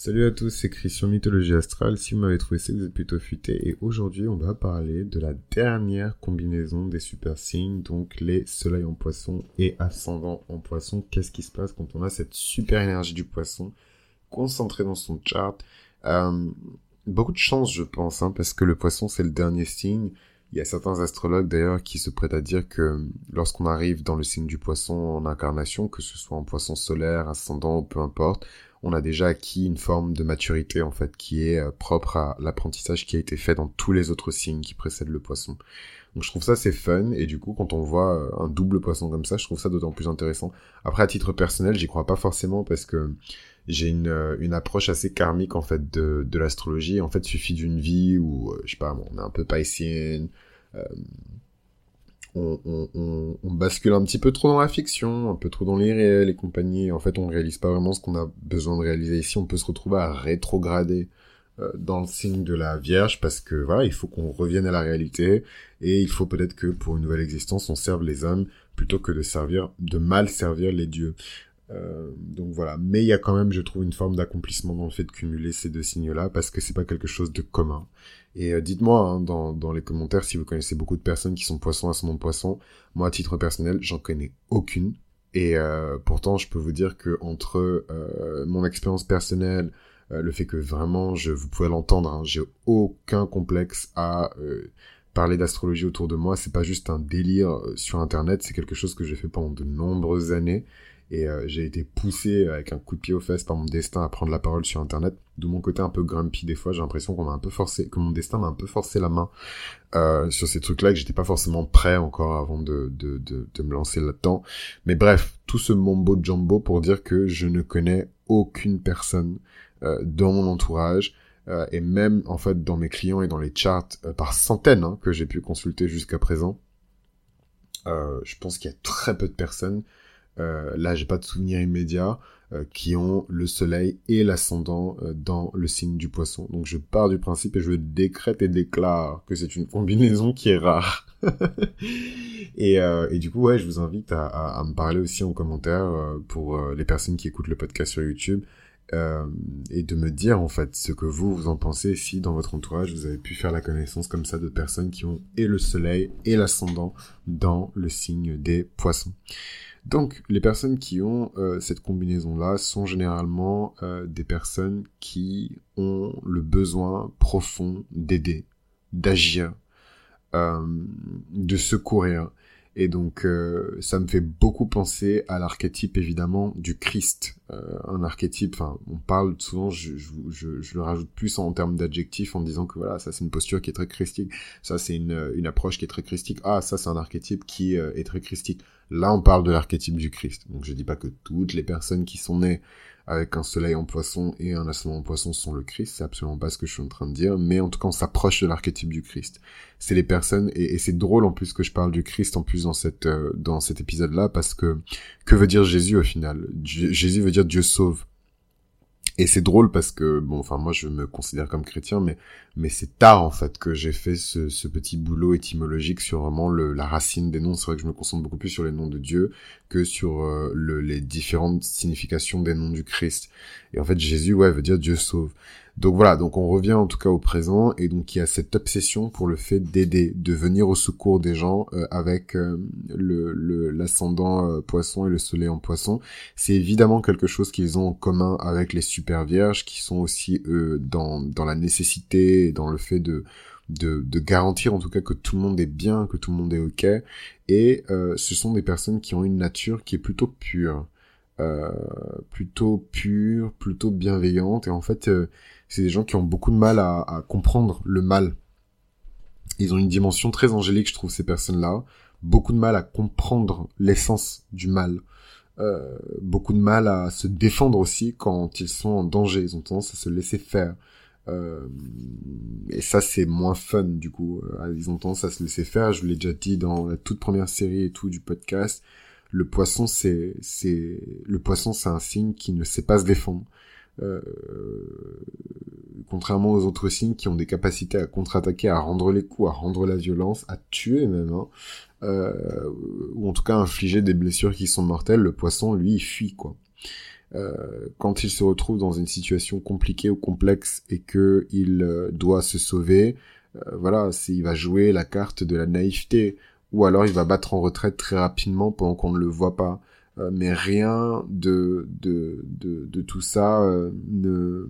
Salut à tous, c'est Christian Mythologie Astrale. Si vous m'avez trouvé, c'est que vous êtes plutôt futé. Et aujourd'hui, on va parler de la dernière combinaison des super signes, donc les soleils en poisson et ascendant en poisson. Qu'est-ce qui se passe quand on a cette super énergie du poisson concentrée dans son chart? Euh, Beaucoup de chance, je pense, hein, parce que le poisson, c'est le dernier signe. Il y a certains astrologues d'ailleurs qui se prêtent à dire que lorsqu'on arrive dans le signe du poisson en incarnation, que ce soit en poisson solaire, ascendant peu importe, on a déjà acquis une forme de maturité en fait qui est euh, propre à l'apprentissage qui a été fait dans tous les autres signes qui précèdent le poisson. Donc je trouve ça c'est fun et du coup quand on voit euh, un double poisson comme ça, je trouve ça d'autant plus intéressant. Après à titre personnel, j'y crois pas forcément parce que j'ai une, euh, une approche assez karmique en fait de, de l'astrologie. En fait, suffit d'une vie où je sais pas, on est un peu païsienne, on, bascule un petit peu trop dans la fiction, un peu trop dans l'irréel et compagnie. En fait, on réalise pas vraiment ce qu'on a besoin de réaliser. Ici, on peut se retrouver à rétrograder euh, dans le signe de la Vierge parce que voilà, il faut qu'on revienne à la réalité et il faut peut-être que pour une nouvelle existence, on serve les hommes plutôt que de servir, de mal servir les dieux. Euh, donc voilà, mais il y a quand même, je trouve, une forme d'accomplissement dans le fait de cumuler ces deux signes-là parce que c'est pas quelque chose de commun. Et euh, dites-moi hein, dans, les commentaires si vous connaissez beaucoup de personnes qui sont poissons à son nom de poisson. Moi, à titre personnel, j'en connais aucune. Et euh, pourtant, je peux vous dire que entre mon expérience personnelle, le fait que vraiment, je, vous pouvez l'entendre, hein, j'ai aucun complexe à parler d'astrologie autour de moi. C'est pas juste un délire sur Internet, c'est quelque chose que j'ai fait pendant de nombreuses années et euh, j'ai été poussé avec un coup de pied aux fesses par mon destin à prendre la parole sur internet. De mon côté un peu grumpy des fois j'ai l'impression qu'on m'a un peu forcé que mon destin m'a un peu forcé la main euh, sur ces trucs là que j'étais pas forcément prêt encore avant de, de, de, de me lancer là-dedans. Mais bref tout ce mambo jumbo pour dire que je ne connais aucune personne euh, dans mon entourage euh, et même en fait dans mes clients et dans les charts euh, par centaines hein, que j'ai pu consulter jusqu'à présent. Je pense qu'il y a très peu de personnes euh, là j'ai pas de souvenir immédiat, euh, qui ont le soleil et l'ascendant euh, dans le signe du poisson. Donc je pars du principe et je décrète et déclare que c'est une combinaison qui est rare. et, et, du coup, ouais, je vous invite à, à, me parler aussi en commentaire pour les personnes qui écoutent le podcast sur YouTube. Euh, et de me dire en fait ce que vous vous en pensez si dans votre entourage vous avez pu faire la connaissance comme ça de personnes qui ont et le soleil et l'ascendant dans le signe des poissons. Donc, les personnes qui ont euh, cette combinaison-là sont généralement euh, des personnes qui ont le besoin profond d'aider, d'agir, de secourir. Et donc, ça me fait beaucoup penser à l'archétype, évidemment, du Christ. un archétype, enfin, on parle souvent, je, le rajoute plus en termes d'adjectifs en disant que voilà, ça c'est une posture qui est très christique, ça c'est une, une approche qui est très christique, ah, ça c'est un archétype qui est très christique. Là, on parle de l'archétype du Christ. Donc, je dis pas que toutes les personnes qui sont nées avec un soleil en poisson et un ascendant en poisson sont le Christ. C'est absolument pas ce que je suis en train de dire. Mais en tout cas, on s'approche de l'archétype du Christ. C'est les personnes, et, c'est drôle en plus que je parle du Christ en plus dans cette, euh, dans cet épisode-là parce que, que veut dire Jésus au final? Jésus veut dire Dieu sauve. Et c'est drôle parce que, bon, enfin, moi, je me considère comme chrétien, mais, mais c'est tard, en fait, que j'ai fait ce, ce, petit boulot étymologique sur vraiment le, la racine des noms. C'est vrai que je me concentre beaucoup plus sur les noms de Dieu que sur euh, le, les différentes significations des noms du Christ. Et en fait, Jésus, ouais, veut dire Dieu sauve. Donc voilà, donc on revient en tout cas au présent et donc il y a cette obsession pour le fait d'aider, de venir au secours des gens euh, avec euh, le l'ascendant euh, poisson et le soleil en poisson. C'est évidemment quelque chose qu'ils ont en commun avec les super vierges qui sont aussi eux dans dans la nécessité, dans le fait de de, garantir en tout cas que tout le monde est bien, que tout le monde est ok. Et ce sont des personnes qui ont une nature qui est plutôt pure. Euh, plutôt pure, plutôt bienveillante. Et en fait, euh, c'est des gens qui ont beaucoup de mal à, à, comprendre le mal. Ils ont une dimension très angélique, je trouve, ces personnes-là. Beaucoup de mal à comprendre l'essence du mal. Euh, beaucoup de mal à se défendre aussi quand ils sont en danger. Ils ont tendance à se laisser faire. Euh, et ça, c'est moins fun, du coup. ils ont tendance à se laisser faire. Je vous l'ai déjà dit dans la toute première série et tout du podcast le poisson c'est c'est le poisson c'est un signe qui ne sait pas se défendre euh, contrairement aux autres signes qui ont des capacités à contre-attaquer à rendre les coups à rendre la violence à tuer même hein, euh, ou en tout cas infliger des blessures qui sont mortelles le poisson lui il fuit quoi euh, quand il se retrouve dans une situation compliquée ou complexe et que il euh, doit se sauver, euh, voilà, il va jouer la carte de la naïveté, ou alors il va battre en retraite très rapidement pendant qu'on ne le voit pas. mais rien de, de, de, de tout ça ne,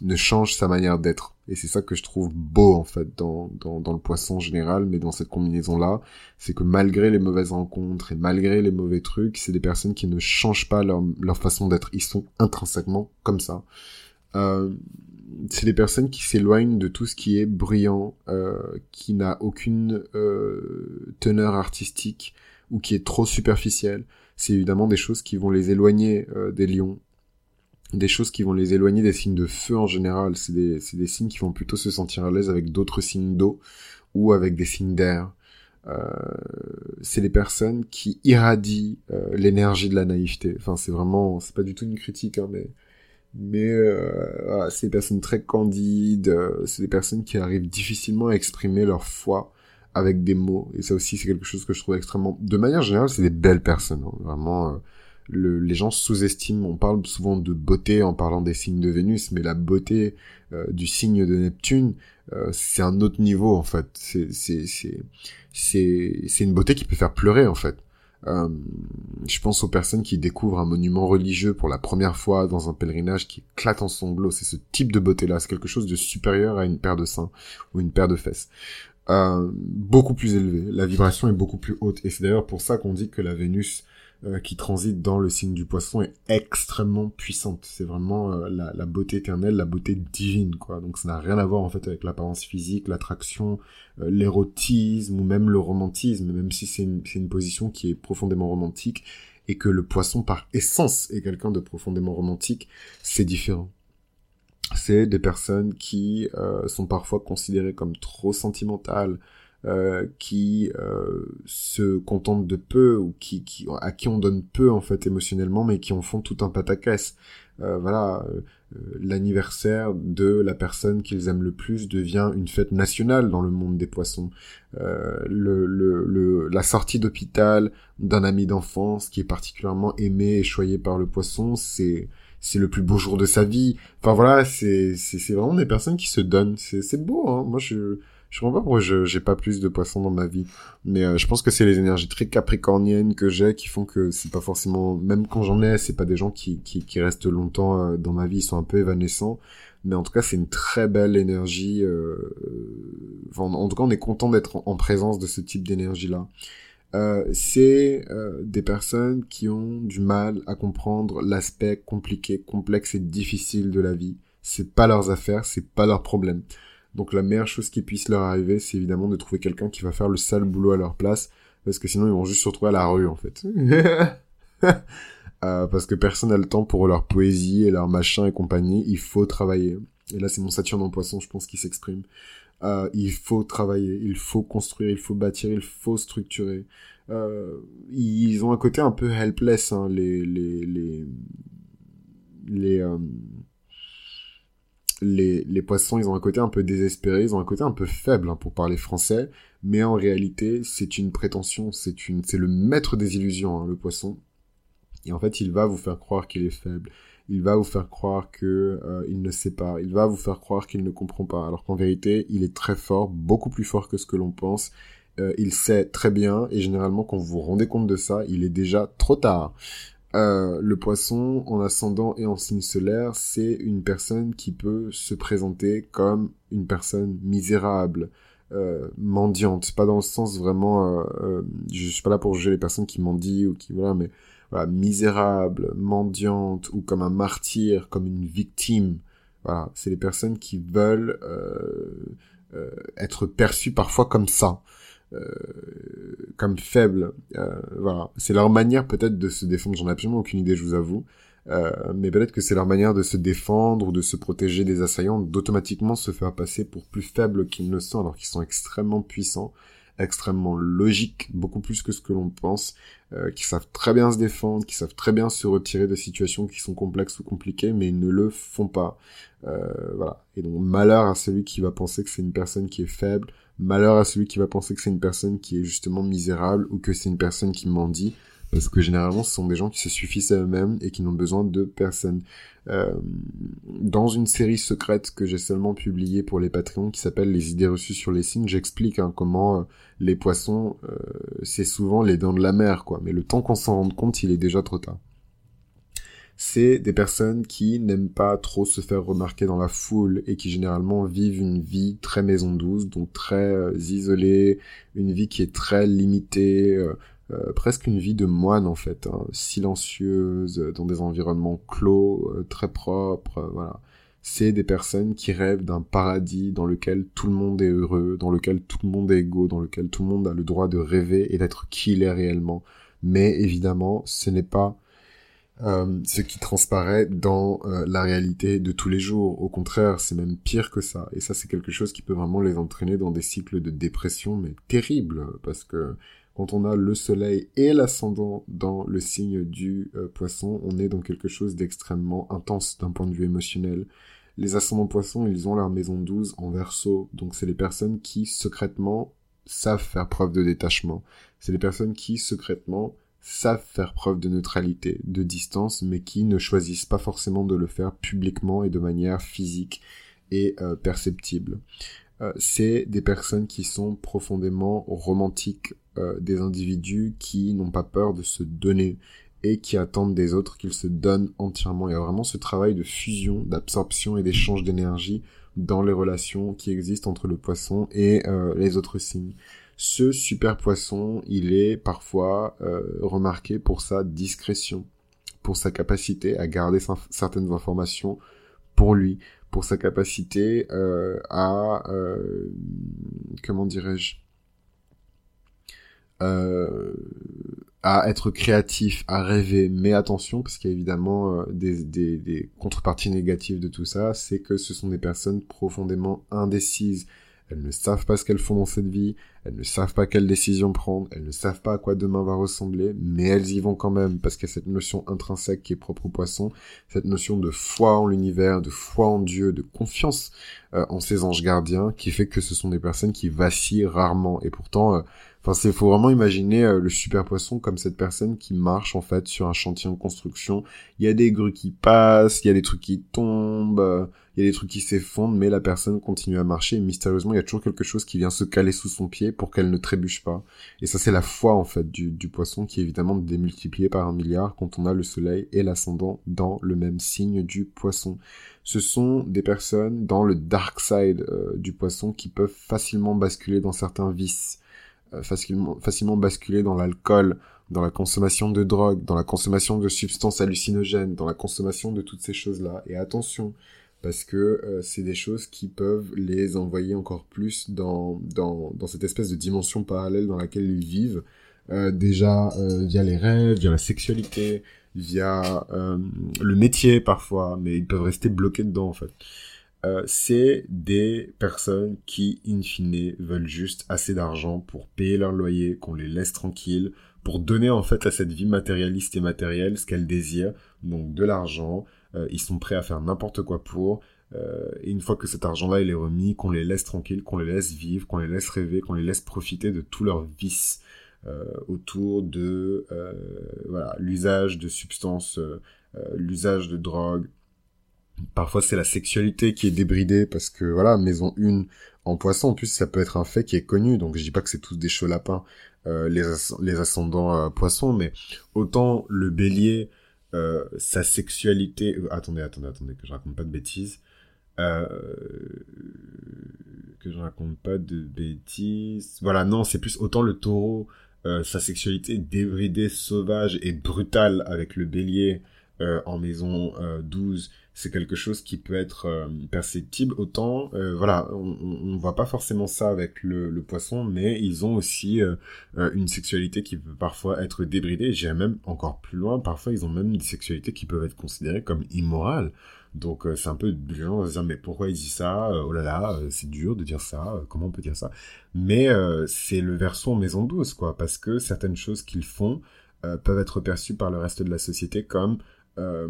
ne change sa manière d'être. Et c'est ça que je trouve beau en fait dans, dans, dans le poisson général, mais dans cette combinaison-là, c'est que malgré les mauvaises rencontres et malgré les mauvais trucs, c'est des personnes qui ne changent pas leur, leur façon d'être. Ils sont intrinsèquement comme ça. Euh, c'est des personnes qui s'éloignent de tout ce qui est brillant, euh, qui n'a aucune euh, teneur artistique ou qui est trop superficiel. C'est évidemment des choses qui vont les éloigner euh, des lions des choses qui vont les éloigner des signes de feu en général. C'est des, des signes qui vont plutôt se sentir à l'aise avec d'autres signes d'eau ou avec des signes d'air. Euh, c'est des personnes qui irradient euh, l'énergie de la naïveté. Enfin, c'est vraiment, c'est pas du tout une critique, hein, mais mais euh, c'est des personnes très candides. Euh, c'est des personnes qui arrivent difficilement à exprimer leur foi avec des mots. Et ça aussi, c'est quelque chose que je trouve extrêmement. De manière générale, c'est des belles personnes. Hein, vraiment. Euh, les gens sous-estiment, on parle souvent de beauté en parlant des signes de Vénus, mais la beauté euh, du signe de Neptune, euh, c'est un autre niveau en fait. C'est une beauté qui peut faire pleurer en fait. Euh, je pense aux personnes qui découvrent un monument religieux pour la première fois dans un pèlerinage qui éclate en sanglots. C'est ce type de beauté-là. C'est quelque chose de supérieur à une paire de seins ou une paire de fesses. Euh, beaucoup plus élevé. La vibration est beaucoup plus haute. Et c'est d'ailleurs pour ça qu'on dit que la Vénus euh, qui transite dans le signe du poisson est extrêmement puissante. C'est vraiment euh, la, beauté éternelle, la beauté divine, quoi. Donc ça n'a rien à voir en fait avec l'apparence physique, l'attraction, euh, l'érotisme ou même le romantisme, même si c'est une, position qui est profondément romantique et que le poisson par essence est quelqu'un de profondément romantique, c'est différent c'est des personnes qui sont parfois considérées comme trop sentimentales, euh, qui euh, se contentent de peu ou qui, qui, à qui on donne peu en fait émotionnellement, mais qui en font tout un pataquès. Euh, voilà, l'anniversaire de la personne qu'ils aiment le plus devient une fête nationale dans le monde des poissons. le, le, le, la sortie d'hôpital d'un ami d'enfance qui est particulièrement aimé et choyé par le poisson, c'est c'est le plus beau jour de sa vie. Enfin voilà, c'est c'est vraiment des personnes qui se donnent. C'est c'est beau. Hein. Moi je je comprends pas pourquoi je j'ai pas plus de poissons dans ma vie. Mais euh, je pense que c'est les énergies très capricorniennes que j'ai qui font que c'est pas forcément même quand j'en ai, c'est pas des gens qui qui, qui restent longtemps euh, dans ma vie, ils sont un peu évanescents. Mais en tout cas, c'est une très belle énergie. Euh... Enfin, en, tout cas, on est content d'être en, présence de ce type d'énergie là. Euh, c'est euh, des personnes qui ont du mal à comprendre l'aspect compliqué, complexe et difficile de la vie. C'est pas leurs affaires, c'est pas leur problème. Donc la meilleure chose qui puisse leur arriver, c'est évidemment de trouver quelqu'un qui va faire le sale boulot à leur place, parce que sinon ils vont juste se retrouver à la rue en fait. euh, parce que personne n'a le temps pour leur poésie et leur machin et compagnie, il faut travailler. Et là c'est mon Saturne en poisson, je pense, qui s'exprime. Euh, il faut travailler, il faut construire, il faut bâtir, il faut structurer. Euh, ils ont un côté un peu helpless, hein, les les les euh, les, les poissons, ils ont un côté un peu désespéré, ils ont un côté un peu faible hein, pour parler français, mais en réalité, c'est une prétention, c'est une, c'est le maître des illusions, hein, le poisson. Et en fait, il va vous faire croire qu'il est faible. Il va vous faire croire que euh, ne sait pas. Il va vous faire croire qu'il ne comprend pas. Alors qu'en vérité, il est très fort, beaucoup plus fort que ce que l'on pense. Euh, il sait très bien, et généralement, quand vous vous rendez compte de ça, il est déjà trop tard. Euh, le poisson en ascendant et en signe solaire, c'est une personne qui peut se présenter comme une personne misérable, mendiante. Pas dans le sens vraiment, euh, je suis pas là pour juger les personnes qui mendient ou qui voilà, mais voilà, misérable, mendiante ou comme un martyr, comme une victime. Voilà, c'est les personnes qui veulent être perçues parfois comme ça. Euh, comme faibles. Euh, voilà, c'est leur manière peut-être de se défendre. J'en ai absolument aucune idée, je vous avoue. Euh, mais peut-être que c'est leur manière de se défendre ou de se protéger des assaillants, d'automatiquement se faire passer pour plus faibles qu'ils ne sont, alors qu'ils sont extrêmement puissants, extrêmement logiques, beaucoup plus que ce que l'on pense, euh, qui savent très bien se défendre, qui savent très bien se retirer de situations qui sont complexes ou compliquées, mais ils ne le font pas. Euh, voilà. Et donc malheur à celui qui va penser que c'est une personne qui est faible, malheur à celui qui va penser que c'est une personne qui est justement misérable ou que c'est une personne qui mendie, parce que généralement ce sont des gens qui se suffisent à eux-mêmes et qui n'ont besoin de personne. Euh, dans une série secrète que j'ai seulement publiée pour les Patreons qui s'appelle Les idées reçues sur les signes, j'explique hein, comment euh, les poissons, euh, c'est souvent les dents de la mer, quoi. Mais le temps qu'on s'en rende compte, il est déjà trop tard c'est des personnes qui n'aiment pas trop se faire remarquer dans la foule et qui généralement vivent une vie très maison douce, donc très isolée, une vie qui est très limitée, euh, euh, presque une vie de moine en fait, hein, silencieuse, dans des environnements clos, très propres, voilà. C'est des personnes qui rêvent d'un paradis dans lequel tout le monde est heureux, dans lequel tout le monde est égaux, dans lequel tout le monde a le droit de rêver et d'être qui il est réellement. Mais évidemment, ce n'est pas euh, ce qui transparaît dans euh, la réalité de tous les jours. Au contraire, c'est même pire que ça. Et ça, c'est quelque chose qui peut vraiment les entraîner dans des cycles de dépression, mais terribles, parce que quand on a le soleil et l'ascendant dans le signe du euh, poisson, on est dans quelque chose d'extrêmement intense d'un point de vue émotionnel. Les ascendants poissons, ils ont leur maison 12 en verso, donc c'est les personnes qui secrètement savent faire preuve de détachement. C'est les personnes qui secrètement savent faire preuve de neutralité, de distance, mais qui ne choisissent pas forcément de le faire publiquement et de manière physique et euh, perceptible. Euh, c'est des personnes qui sont profondément romantiques, euh, des individus qui n'ont pas peur de se donner et qui attendent des autres qu'ils se donnent entièrement. Il y a vraiment ce travail de fusion, d'absorption et d'échange d'énergie dans les relations qui existent entre le poisson et les autres signes. Ce super poisson, il est parfois euh, remarqué pour sa discrétion, pour sa capacité à garder certaines informations pour lui, pour sa capacité euh, à, euh, comment dirais-je, à être créatif, à rêver, mais attention, parce qu'il y a évidemment des, des, des, contreparties négatives de tout ça, c'est que ce sont des personnes profondément indécises, elles ne savent pas ce qu'elles font dans cette vie, elles ne savent pas quelles décisions prendre, elles ne savent pas à quoi demain va ressembler, mais elles y vont quand même parce qu'il y a cette notion intrinsèque qui est propre au poisson, cette notion de foi en l'univers, de foi en Dieu, de confiance euh, en ses anges gardiens qui fait que ce sont des personnes qui vacillent rarement. Et pourtant euh, Enfin, c'est faut vraiment imaginer euh, le super poisson comme cette personne qui marche en fait sur un chantier en construction. Il y a des grues qui passent, il y a des trucs qui tombent, il y a des trucs qui s'effondrent, mais la personne continue à marcher et mystérieusement, il y a toujours quelque chose qui vient se caler sous son pied pour qu'elle ne trébuche pas. Et ça, c'est la foi, en fait, du, du poisson qui est évidemment démultipliée par un milliard quand on a le soleil et l'ascendant dans le même signe du poisson. Ce sont des personnes dans le dark side euh, du poisson qui peuvent facilement basculer dans certains vices, euh, facilement, facilement basculer dans l'alcool, dans la consommation de drogue, dans la consommation de substances hallucinogènes, dans la consommation de toutes ces choses-là. Et attention, parce que euh, c'est des choses qui peuvent les envoyer encore plus dans, dans, dans cette espèce de dimension parallèle dans laquelle ils vivent, euh, déjà euh, via les rêves, via la sexualité, via le métier parfois, mais ils peuvent rester bloqués dedans en fait. C'est des personnes qui, in fine, veulent juste assez d'argent pour payer leur loyer, qu'on les laisse tranquilles, pour donner en fait à cette vie matérialiste et matérielle ce qu'elles désirent, donc de l'argent, euh, ils sont prêts à faire n'importe quoi pour. Euh, et une fois que cet argent-là est remis, qu'on les laisse tranquilles, qu'on les laisse vivre, qu'on les laisse rêver, qu'on les laisse profiter de tous leurs vices euh, autour de l'usage de substances, l'usage de drogue. Parfois c'est la sexualité qui est débridée parce que voilà maison une en poisson en plus ça peut être un fait qui est connu donc je dis pas que c'est tous des chauds lapins les, les ascendants poissons mais autant le bélier euh, sa sexualité. Euh, attendez, attendez, attendez, que je raconte pas de bêtises. Euh, que je raconte pas de bêtises. Voilà, non, c'est plus autant le taureau, sa sexualité débridée, sauvage et brutale avec le bélier en maison 12 c'est quelque chose qui peut être euh, perceptible. Autant, euh, voilà, on, on voit pas forcément ça avec le, poisson, mais ils ont aussi euh, une sexualité qui peut parfois être débridée. J'irais même encore plus loin. Parfois, ils ont même des sexualités qui peuvent être considérées comme immorales. Donc c'est un peu de gens se dire mais pourquoi il dit ça Oh là là, c'est dur de dire ça. comment on peut dire ça? Mais c'est le verso en maison douce quoi, parce que certaines choses qu'ils font peuvent être perçues par le reste de la société comme euh,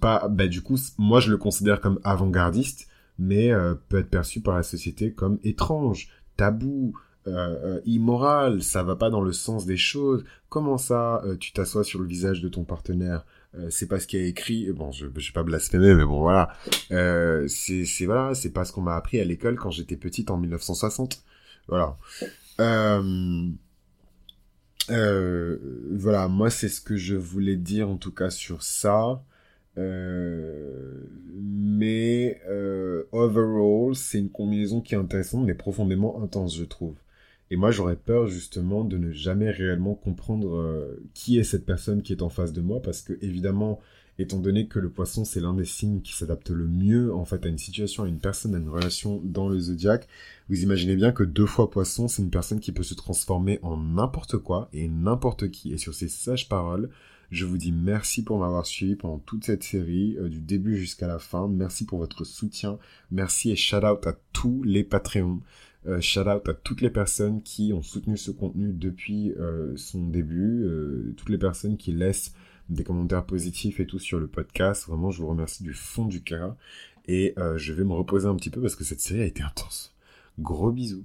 pas, bah, du coup, moi je le considère comme avant-gardiste, mais euh, peut être perçu par la société comme étrange, tabou, euh, immoral, ça va pas dans le sens des choses. Comment ça, tu t'assois sur le visage de ton partenaire? C'est pas ce qui est écrit. Bon, je, je vais pas blasphémer, mais bon, voilà. C'est, c'est voilà, c'est pas ce qu'on m'a appris à l'école quand j'étais petite en 1960. Voilà. Euh, euh, voilà, moi c'est ce que je voulais dire en tout cas sur ça. Euh, mais euh, overall, c'est une combinaison qui est intéressante mais profondément intense, je trouve. Et moi, j'aurais peur justement de ne jamais réellement comprendre euh, qui est cette personne qui est en face de moi, parce que évidemment, étant donné que le poisson c'est l'un des signes qui s'adapte le mieux en fait à une situation, à une personne, à une relation dans le zodiaque, vous imaginez bien que deux fois poisson, c'est une personne qui peut se transformer en n'importe quoi et n'importe qui. Et sur ces sages paroles, je vous dis merci pour m'avoir suivi pendant toute cette série, euh, du début jusqu'à la fin. Merci pour votre soutien. Merci et shout out à tous les Patreons. Euh, shout out à toutes les personnes qui ont soutenu ce contenu depuis euh, son début, toutes les personnes qui laissent des commentaires positifs et tout sur le podcast. Vraiment, je vous remercie du fond du cœur. Et je vais me reposer un petit peu parce que cette série a été intense. Gros bisous.